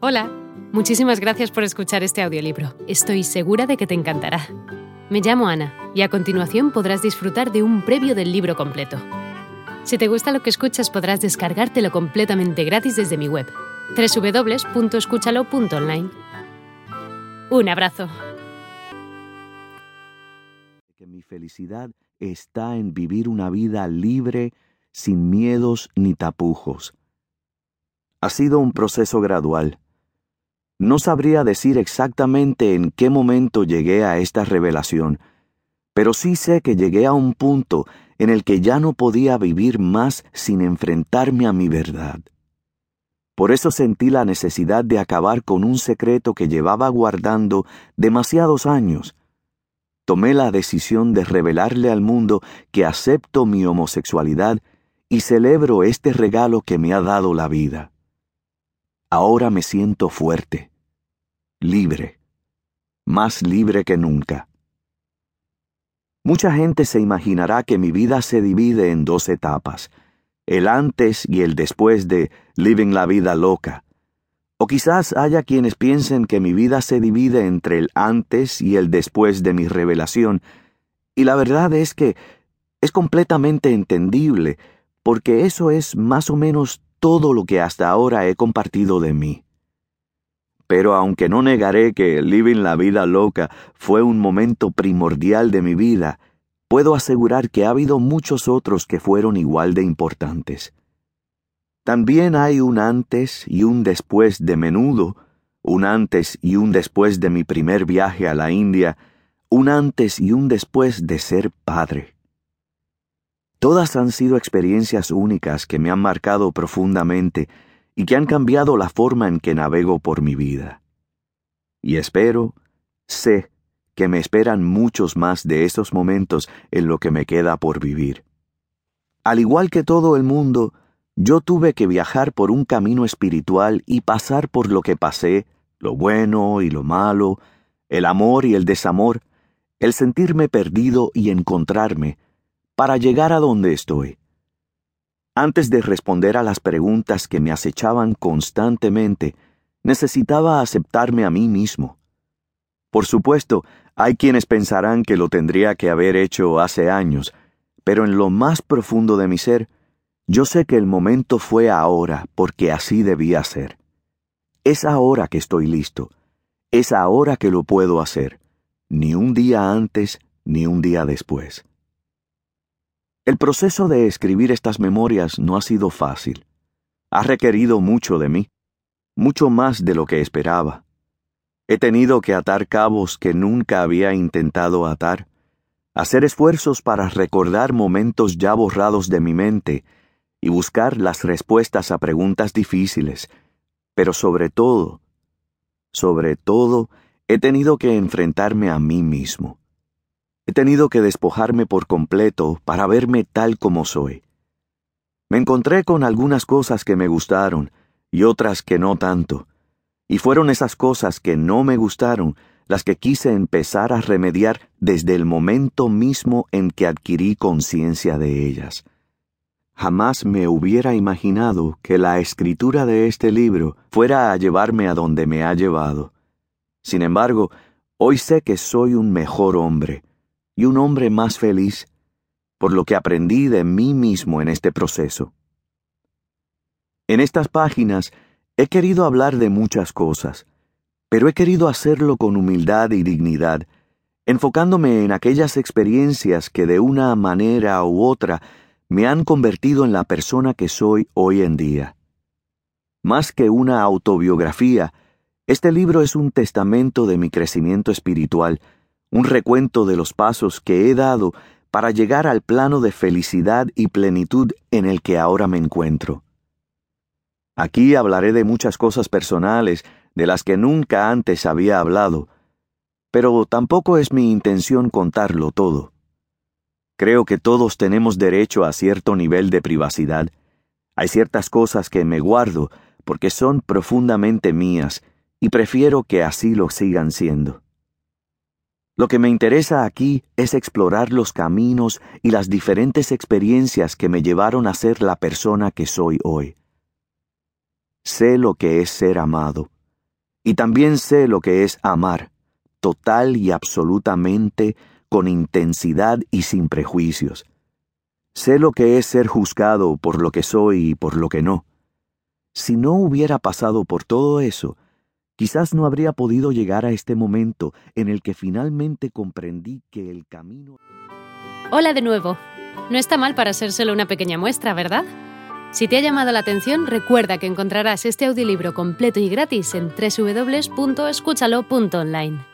Hola, muchísimas gracias por escuchar este audiolibro. Estoy segura de que te encantará. Me llamo Ana y a continuación podrás disfrutar de un previo del libro completo. Si te gusta lo que escuchas podrás descargártelo completamente gratis desde mi web, www.escúchalo.online. Un abrazo. Que mi felicidad está en vivir una vida libre, sin miedos ni tapujos. Ha sido un proceso gradual. No sabría decir exactamente en qué momento llegué a esta revelación, pero sí sé que llegué a un punto en el que ya no podía vivir más sin enfrentarme a mi verdad. Por eso sentí la necesidad de acabar con un secreto que llevaba guardando demasiados años. Tomé la decisión de revelarle al mundo que acepto mi homosexualidad y celebro este regalo que me ha dado la vida. Ahora me siento fuerte, libre, más libre que nunca. Mucha gente se imaginará que mi vida se divide en dos etapas, el antes y el después de Living la vida loca. O quizás haya quienes piensen que mi vida se divide entre el antes y el después de mi revelación, y la verdad es que es completamente entendible, porque eso es más o menos todo lo que hasta ahora he compartido de mí. Pero aunque no negaré que Living la vida loca fue un momento primordial de mi vida, puedo asegurar que ha habido muchos otros que fueron igual de importantes. También hay un antes y un después de menudo, un antes y un después de mi primer viaje a la India, un antes y un después de ser padre. Todas han sido experiencias únicas que me han marcado profundamente y que han cambiado la forma en que navego por mi vida. Y espero, sé, que me esperan muchos más de esos momentos en lo que me queda por vivir. Al igual que todo el mundo, yo tuve que viajar por un camino espiritual y pasar por lo que pasé, lo bueno y lo malo, el amor y el desamor, el sentirme perdido y encontrarme, para llegar a donde estoy. Antes de responder a las preguntas que me acechaban constantemente, necesitaba aceptarme a mí mismo. Por supuesto, hay quienes pensarán que lo tendría que haber hecho hace años, pero en lo más profundo de mi ser, yo sé que el momento fue ahora porque así debía ser. Es ahora que estoy listo, es ahora que lo puedo hacer, ni un día antes ni un día después. El proceso de escribir estas memorias no ha sido fácil. Ha requerido mucho de mí, mucho más de lo que esperaba. He tenido que atar cabos que nunca había intentado atar, hacer esfuerzos para recordar momentos ya borrados de mi mente y buscar las respuestas a preguntas difíciles, pero sobre todo, sobre todo, he tenido que enfrentarme a mí mismo. He tenido que despojarme por completo para verme tal como soy. Me encontré con algunas cosas que me gustaron y otras que no tanto, y fueron esas cosas que no me gustaron las que quise empezar a remediar desde el momento mismo en que adquirí conciencia de ellas. Jamás me hubiera imaginado que la escritura de este libro fuera a llevarme a donde me ha llevado. Sin embargo, hoy sé que soy un mejor hombre, y un hombre más feliz por lo que aprendí de mí mismo en este proceso. En estas páginas he querido hablar de muchas cosas, pero he querido hacerlo con humildad y dignidad, enfocándome en aquellas experiencias que de una manera u otra me han convertido en la persona que soy hoy en día. Más que una autobiografía, este libro es un testamento de mi crecimiento espiritual, un recuento de los pasos que he dado para llegar al plano de felicidad y plenitud en el que ahora me encuentro. Aquí hablaré de muchas cosas personales de las que nunca antes había hablado, pero tampoco es mi intención contarlo todo. Creo que todos tenemos derecho a cierto nivel de privacidad. Hay ciertas cosas que me guardo porque son profundamente mías y prefiero que así lo sigan siendo. Lo que me interesa aquí es explorar los caminos y las diferentes experiencias que me llevaron a ser la persona que soy hoy. Sé lo que es ser amado, Y también sé lo que es amar, total y absolutamente, con intensidad y sin prejuicios. Sé lo que es ser juzgado por lo que soy y por lo que no. Si no hubiera pasado por todo eso, quizás no habría podido llegar a este momento en el que finalmente comprendí que el camino... Hola de nuevo. No está mal para ser solo una pequeña muestra, ¿verdad? Si te ha llamado la atención, recuerda que encontrarás este audiolibro completo y gratis en www.escúchalo.online.